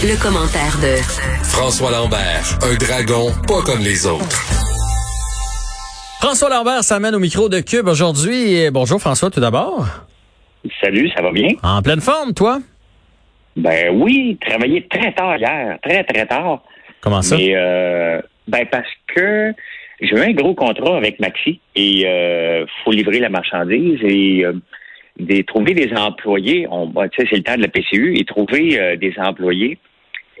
Le, commentaire de François Lambert, un dragon pas comme les autres. François Lambert s'amène au micro de Cube aujourd'hui. Et Bonjour François tout d'abord. Salut, ça va bien? En pleine forme, toi? Ben oui, travaillé très tard hier, très très tard. Comment ça? Mais euh, ben parce que j'ai eu un gros contrat avec Maxi et euh, faut livrer la marchandise et euh, des, trouver des employés. On, ben, tu sais, c'est le temps de la PCU et trouver euh, des employés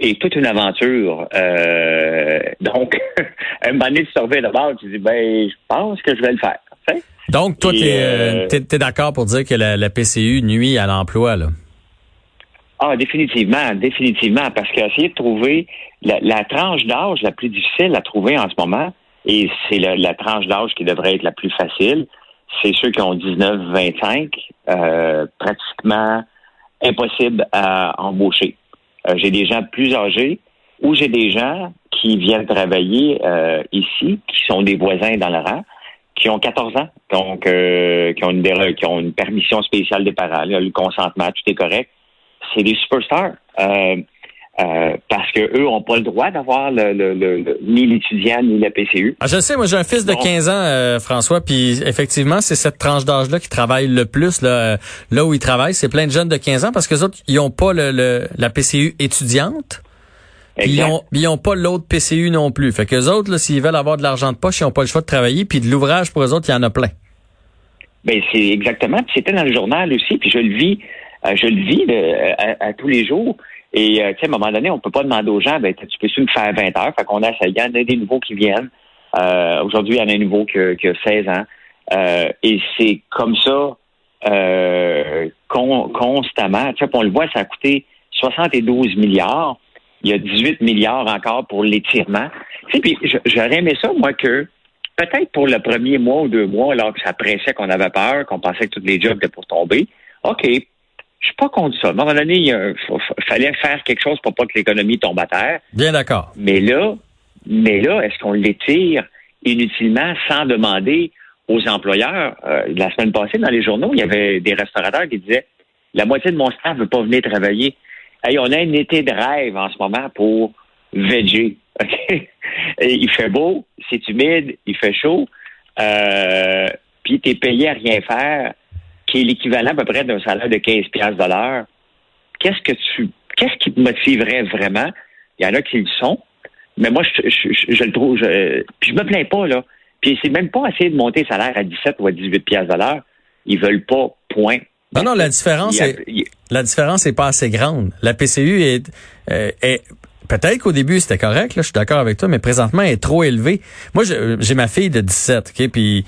et toute une aventure. Euh, donc, un moment donné, tu reviens d'abord, tu dis ben, je pense que je vais le faire. tu. Donc, toi, Et, t'es euh, es, d'accord pour dire que la, la PCU nuit à l'emploi, là? Ah, définitivement, définitivement, parce qu'essayer de trouver la, la tranche d'âge la plus difficile à trouver en ce moment, et c'est la, la tranche d'âge qui devrait être la plus facile, c'est ceux qui ont 19-25, euh, pratiquement impossible à embaucher. Euh, j'ai des gens plus âgés ou j'ai des gens qui viennent travailler euh, ici, qui sont des voisins dans le rang, qui ont 14 ans, donc euh, qui, ont une, qui ont une permission spéciale des parents, le consentement, tout est correct. C'est des superstars. Euh, parce que eux n'ont pas le droit d'avoir le, le- le- le- ni l'étudiant ni la PCU. Ah, je sais, moi j'ai un fils de Bon. 15 ans, euh, François, puis effectivement, c'est cette tranche d'âge-là qui travaille le plus. Là, euh, là où ils travaillent, c'est plein de jeunes de 15 ans parce que autres, ils ont pas le, le- la PCU étudiante. Ils ont, ils ont pas l'autre PCU non plus. Fait que les autres, s'ils veulent avoir de l'argent de poche, ils ont pas le choix de travailler. Puis de l'ouvrage pour eux autres, il y en a plein. Ben c'est exactement. Puis c'était dans le journal aussi. Puis je le vis, euh, je le vis à tous les jours. Et euh, à un moment donné, on peut pas demander aux gens, ben tu peux me faire 20 heures? Fait qu'on a il y en a des nouveaux qui viennent. Euh, Aujourd'hui, il y en a un nouveau qui, a- qui a 16 ans. Euh, et c'est comme ça euh, con- constamment. On le voit, ça a coûté 72 milliards. Il y a 18 milliards encore pour l'étirement. Puis j'aurais aimé ça, moi, que peut-être pour le premier mois ou deux mois, alors que ça pressait, qu'on avait peur, qu'on pensait que tous les jobs étaient pour tomber. OK, je suis pas contre ça. À un moment donné, il fallait faire quelque chose pour pas que l'économie tombe à terre. Bien d'accord. Mais là, mais là, est-ce qu'on l'étire inutilement sans demander aux employeurs? Euh, la semaine passée, dans les journaux, il y avait des restaurateurs qui disaient la moitié de mon staff veut pas venir travailler. Hey, on a un été de rêve en ce moment pour veger. OK? Et il fait beau, c'est humide, il fait chaud, euh, puis tu es payé à rien faire, qui est l'équivalent à peu près d'un salaire de 15 piastres de l'heure. Qu'est-ce que tu qu'est-ce qui te motiverait vraiment? Il y en a qui le sont, mais moi, je, je, je- je le trouve. Je, puis je me plains pas, là. Puis c'est même pas essayer de monter le salaire à 17 ou à 18 piastres de l'heure. Ils veulent pas, point. Non, non, la différence a- est, la différence est pas assez grande. La PCU est, euh, est peut-être qu'au début c'était correct, là, je suis d'accord avec toi, mais présentement elle est trop élevée. Moi, j'ai ma fille de 17, ok, puis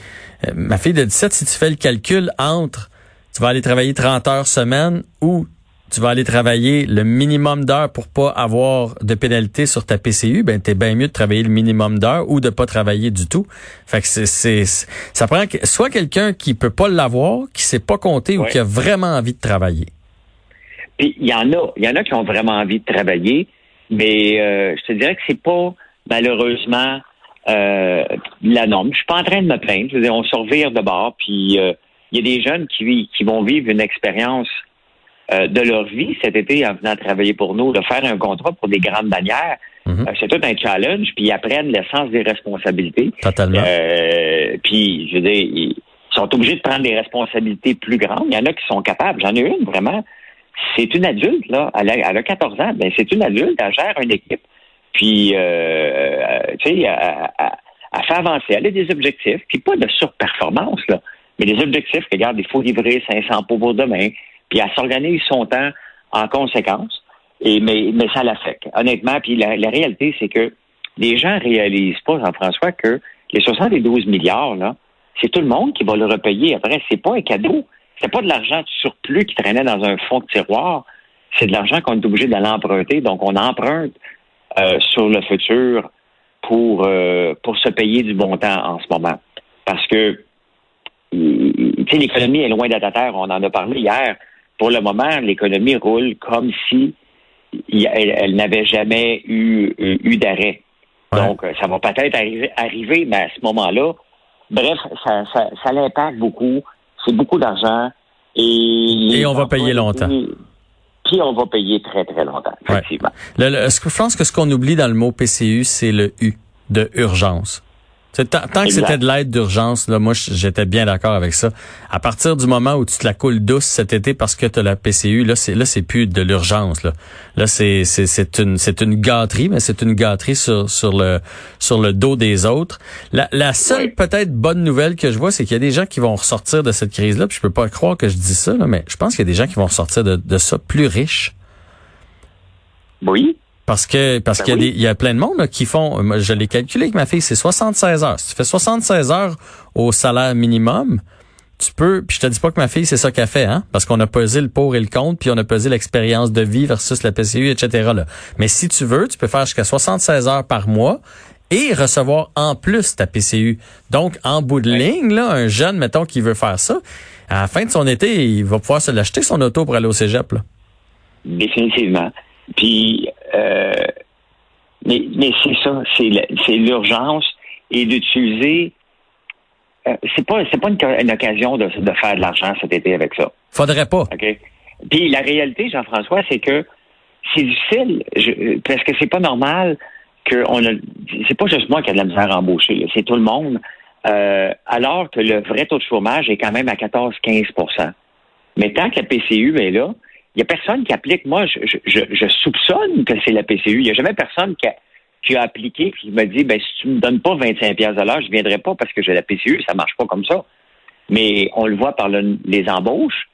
euh, ma fille de 17, si tu fais le calcul entre, tu vas aller travailler 30 heures semaine ou tu vas aller travailler le minimum d'heures pour pas avoir de pénalité sur ta PCU, ben t'es bien mieux de travailler le minimum d'heures ou de pas travailler du tout. Fait que c'est, ça prend que- soit quelqu'un qui peut pas l'avoir, qui sait pas compter ou qui a vraiment envie de travailler. Puis il y en a, il y en a qui ont vraiment envie de travailler, mais euh, je te dirais que c'est pas malheureusement euh, la norme. Je suis pas en train de me plaindre. Je veux dire, on se revire de bord, puis euh, il y a des jeunes qui, vont vivre une expérience euh, de leur vie cet été en venant travailler pour nous, de faire un contrat pour des grandes bannières. Mhm. Euh, c'est tout un challenge, puis ils apprennent le sens des responsabilités. Totalement. Euh, puis, je veux dire, ils sont obligés de prendre des responsabilités plus grandes. Il y en a qui sont capables. J'en ai une, vraiment. C'est une adulte, là. Elle a, elle a 14 ans. Ben, c'est une adulte. Elle gère une équipe. Puis, euh, euh, tu sais, elle, elle- fait avancer. Elle a des objectifs. Puis, pas de surperformance, là. Mais des objectifs. Regarde, il faut livrer 500 pots pour demain. Puis, elle s'organise son temps en conséquence. Et, mais, mais ça l'affecte. Honnêtement, puis la, la réalité, c'est que les gens réalisent pas, Jean-François, que les 72 milliards, là, c'est tout le monde qui va le repayer après. C'est pas un cadeau. C'est pas de l'argent de surplus qui traînait dans un fonds de tiroir. c'est de l'argent qu'on est obligé d'aller emprunter. Donc, on emprunte euh, sur le futur pour, euh, pour se payer du bon temps en ce moment. Parce que, tu sais, l'économie est loin d'être à terre. On en a parlé hier. Pour le moment, l'économie roule comme si elle, n'avait jamais eu, eu d'arrêt. Donc, ça va peut-être arriver, mais à ce moment-là, bref, ça, ça, ça l'impacte beaucoup. C'est beaucoup d'argent. Et, et on va payer longtemps. Puis on va payer très, très longtemps, effectivement. je pense que ce qu'on oublie dans le mot PCU, c'est le U de urgence? Tant, que c'était de l'aide d'urgence, là, moi, j'étais bien d'accord avec ça. À partir du moment où tu te la coules douce cet été parce que tu as la PCU, là, c'est là, c'est plus de l'urgence. Là, là, c'est c'est une c'est une gâterie, mais c'est une gâterie sur sur le sur le dos des autres. La, la seule peut-être bonne nouvelle que je vois, c'est qu'il y a des gens qui vont ressortir de cette crise-là. Puis je peux pas croire que je dis ça, là, mais je pense qu'il y a des gens qui vont ressortir de, de ça plus riches. Oui. Parce que parce ben qu'il y, y a plein de monde qui font, je l'ai calculé avec ma fille, c'est 76 heures. Si tu fais 76 heures au salaire minimum, tu peux, puis je te dis pas que ma fille, c'est ça qu'elle fait, hein, parce qu'on a pesé le pour et le contre, puis on a pesé l'expérience de vie versus la PCU, etc. Là. Mais si tu veux, tu peux faire jusqu'à 76 heures par mois et recevoir en plus ta PCU. Donc, en bout de ligne, là, un jeune, mettons, qui veut faire ça, à la fin de son été, il va pouvoir se l'acheter son auto pour aller au cégep. Là. Définitivement. Puis, euh, mais, mais c'est ça, c'est l'urgence et d'utiliser. Euh, c'est pas c'est pas une, occasion de, de faire de l'argent cet été avec ça. Faudrait pas. OK? Puis la réalité, Jean-François, c'est que c'est difficile je, parce que c'est pas normal que on a. C'est pas juste moi qui a de la misère à embaucher, c'est tout le monde. Euh, alors que le vrai taux de chômage est quand même à 14-15% Mais tant que la PCU est là, il n'y a personne qui applique. Moi, je, je, je soupçonne que c'est la PCU. Il n'y a jamais personne qui a, qui a appliqué et qui me dit ben, si tu me donnes pas 25 pièces de l'heure, je ne viendrai pas parce que j'ai la PCU. Ça marche pas comme ça. Mais on le voit par les embauches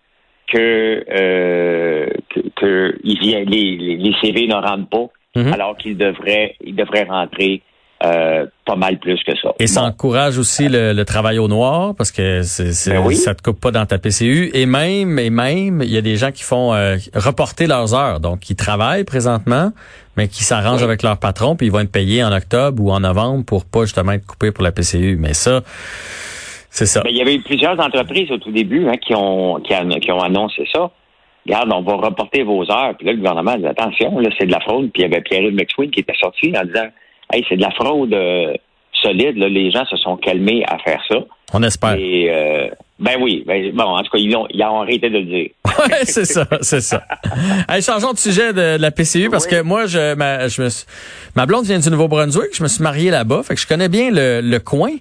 que, euh, que, les, les, CV ne rentrent pas mm-hmm. alors qu'ils devraient, ils devraient rentrer euh, pas mal plus que ça. Et ça encourage aussi le, travail au noir parce que c'est, ben ça te coupe pas dans ta PCU. Et même, et même, il y a des gens qui font euh, reporter leurs heures, donc qui travaillent présentement, mais qui s'arrangent avec leur patron, puis ils vont être payés en octobre ou en novembre pour pas justement être coupés pour la PCU. Mais ça, c'est ça. Ben, il y avait eu plusieurs entreprises au tout début hein, qui ont qui, ont annoncé ça. Regarde, on va reporter vos heures. Puis là, le gouvernement dit attention, là, c'est de la fraude. Puis il y avait Pierre McSween qui était sorti en disant hey, c'est de la fraude euh, solide. Là. Les gens se sont calmés à faire ça. On espère. Et, euh, ben oui. Ben, bon, en tout cas, ils ont, ils ont arrêté de le dire. oui, c'est ça, c'est ça. Allez, changeons de sujet de, la PCU parce que moi, je, ma, je me, ma blonde vient du Nouveau-Brunswick. Je me suis marié là-bas, fait que je connais bien le, le coin.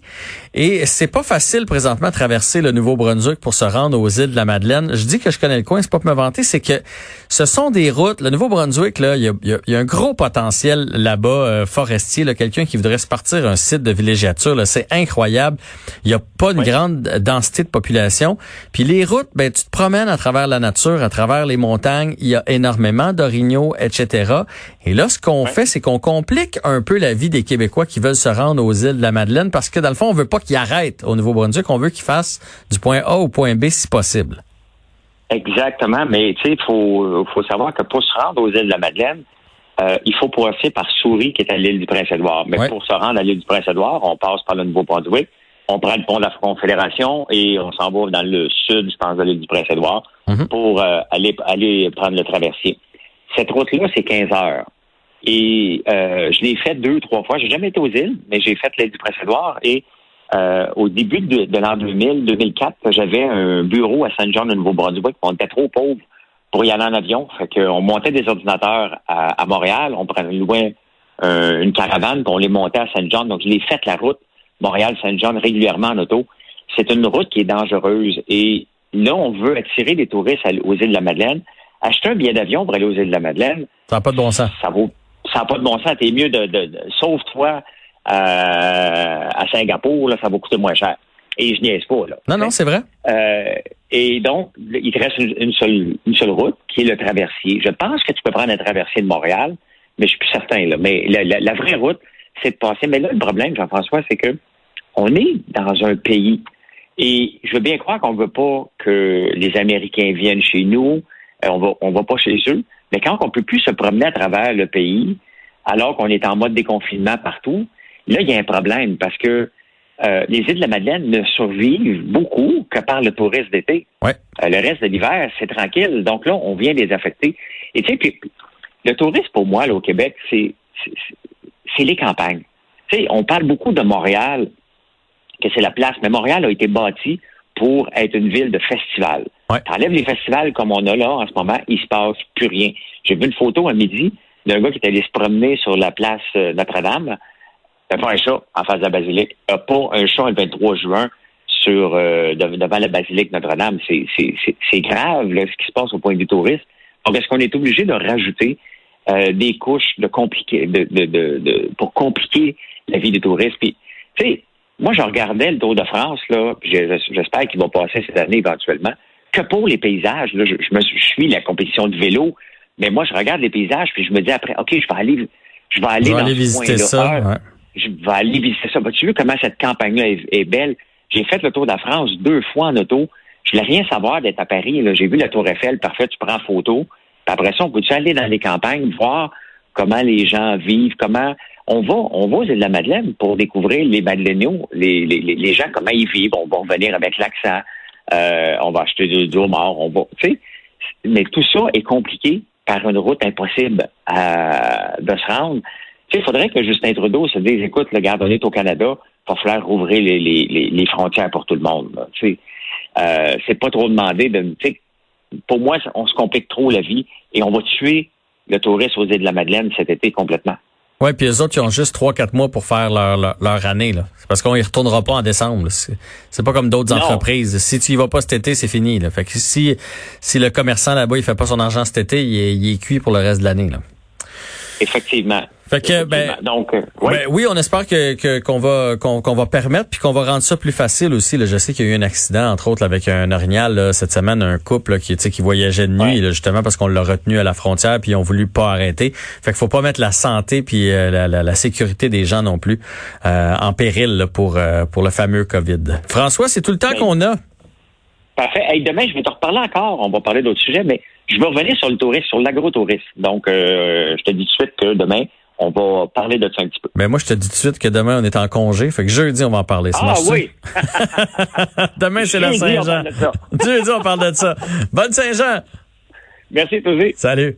Et c'est pas facile présentement de traverser le Nouveau-Brunswick pour se rendre aux îles de la Madeleine. Je dis que je connais le coin, c'est pas pour me vanter, c'est que ce sont des routes. Le Nouveau-Brunswick, là, il y a, y a, un gros potentiel là-bas euh, forestier. Là, quelqu'un qui voudrait se partir un site de villégiature, c'est incroyable. Il y a pas une grande densité de population. Puis les routes, ben tu te promènes à travers la nature, à travers les montagnes. Il y a énormément d'orignaux, etc. Et là, ce qu'on fait, c'est qu'on complique un peu la vie des Québécois qui veulent se rendre aux îles de la Madeleine parce que dans le fond, on veut pas qu'ils arrêtent au Nouveau-Brunswick. On veut qu'ils fassent du point A au point B si possible. Exactement, mais tu sais, il faut, faut savoir que pour se rendre aux îles de la Madeleine, euh, il faut passer par Souris, qui est à l'île du Prince-Édouard. Mais pour se rendre à l'île du Prince-Édouard, on passe par le Nouveau-Brunswick on prend le pont de la Confédération et on s'en va dans le sud, je pense, de l'île du Prince-Édouard mhm. pour euh, aller, aller prendre le traversier. Cette route-là, c'est 15 heures. Et euh, je l'ai faite deux, trois fois. J'ai jamais été aux îles, mais j'ai fait l'île du Prince-Édouard. Et euh, au début de, de l'an 2000, 2004, j'avais un bureau à Saint-Jean de Nouveau-Brunswick. On était trop pauvres pour y aller en avion. Fait qu'on montait des ordinateurs à, Montréal. On prenait loin une caravane, puis on les montait à Saint-Jean. Donc, je l'ai fait la route Montréal-Saint-Jean régulièrement en auto. C'est une route qui est dangereuse. Et là, on veut attirer des touristes aux îles de la Madeleine. Acheter un billet d'avion pour aller aux îles de la Madeleine. Ça n'a pas de bon sens. Ça vaut, ça n'a pas de bon sens. T'es mieux de, de, sauve-toi euh, à Singapour, là, ça va coûter moins cher. Et je niaise pas, là. Non, non, c'est vrai. Euh, et donc, il te reste une, seule, une seule route, qui est le traversier. Je pense que tu peux prendre un traversier de Montréal, mais je suis plus certain, là. Mais la vraie route, c'est de passer. Mais là, le problème, Jean-François, c'est que on est dans un pays et je veux bien croire qu'on ne veut pas que les Américains viennent chez nous, euh, on va on va pas chez eux. Mais quand on peut plus se promener à travers le pays, alors qu'on est en mode déconfinement partout, là, il y a un problème parce que euh, les îles de la Madeleine ne survivent beaucoup que par le tourisme d'été. Ouais. Euh, le reste de l'hiver, c'est tranquille. Donc là, on vient les affecter. Et tu sais, puis, le tourisme, pour moi, là, au Québec, c'est c'est les campagnes. On parle beaucoup de Montréal, que c'est la place, mais Montréal a été bâti pour être une ville de festivals. Ouais. T'enlèves les festivals comme on a là en ce moment, il se passe plus rien. J'ai vu une photo à midi d'un gars qui est allé se promener sur la place euh, Notre-Dame. Il a pas un chat en face de la basilique. Il a pas un chat le 23 juin sur euh, de- devant la basilique Notre-Dame. C'est- grave là, ce qui se passe au point de vue tourisme. Donc, est-ce qu'on est obligé de rajouter euh, des couches de compliquer, de, de, de, de- pour compliquer la vie des touristes? Puis, tu sais, moi, je regardais le Tour de France, là, j'espère qu'il va passer cette année éventuellement, que pour les paysages. Là, je, je me suis- je suis la compétition de vélo, mais moi, je regarde les paysages, puis je me dis après, OK, je vais aller, je vais aller Je vais dans aller ce visiter ça. Ah, ouais. je vais aller visiter ça. Tu vu comment cette campagne-là est, est belle? J'ai fait le Tour de la France deux fois en auto. Je voulais rien savoir d'être à Paris. J'ai vu la Tour Eiffel, parfait, tu prends photo. Après ça, on peut-tu aller dans les campagnes, voir comment les gens vivent, comment on va, on va aux îles de la Madeleine pour découvrir les Madeleiniaux, les, les, les, gens, comment ils vivent. On va revenir avec l'accent. Euh, on va acheter du, du homard, on va, tu sais. Mais tout ça est compliqué par une route impossible à- de se rendre. Tu sais, il faudrait que Justin Trudeau se dise, écoute, le garde est au Canada, il va falloir rouvrir les, les, les, frontières pour tout le monde. Tu sais, euh, c'est pas trop demandé de, tu sais, pour moi, on se complique trop la vie et on va tuer le tourisme aux îles de la Madeleine cet été complètement. Ouais, puis les autres, ils ont juste trois, quatre mois pour faire leur, leur, leur année. là. C'est parce qu'on y retournera pas en décembre. C'est pas comme d'autres entreprises. Si tu y vas pas cet été, c'est fini. Là. Fait que si, si le commerçant là-bas, il fait pas son argent cet été, il est, il est cuit pour le reste de l'année. là. Effectivement. Fait que, ben. Donc, euh, ouais. Ben oui, on espère que que- qu'on va qu'on qu'on va permettre puis qu'on va rendre ça plus facile aussi. Là. Je sais qu'il y a eu un accident entre autres là, avec un orignal là, cette semaine, un couple là, qui tu sais, qui voyageait de nuit Ouais. là, justement parce qu'on l'a retenu à la frontière puis ils ont voulu pas arrêter. Fait qu'il faut pas mettre la santé puis euh, la, la, la sécurité des gens non plus euh, en péril là, pour euh, pour le fameux Covid. François, c'est tout le temps Ben, qu'on a. Parfait. Hey, demain, je vais te reparler encore. On va parler d'autres sujets, mais je vais revenir sur le tourisme, sur l'agro-tourisme. Donc, euh, je te dis tout de suite que demain, on va parler de ça un petit peu. Ben moi je te dis tout de suite que demain on est en congé, fait que jeudi on va en parler. Ça Ah oui! demain c'est la Saint-Jean. Jeudi on parle de ça. Bonne Saint-Jean. Merci, Tosé. Salut.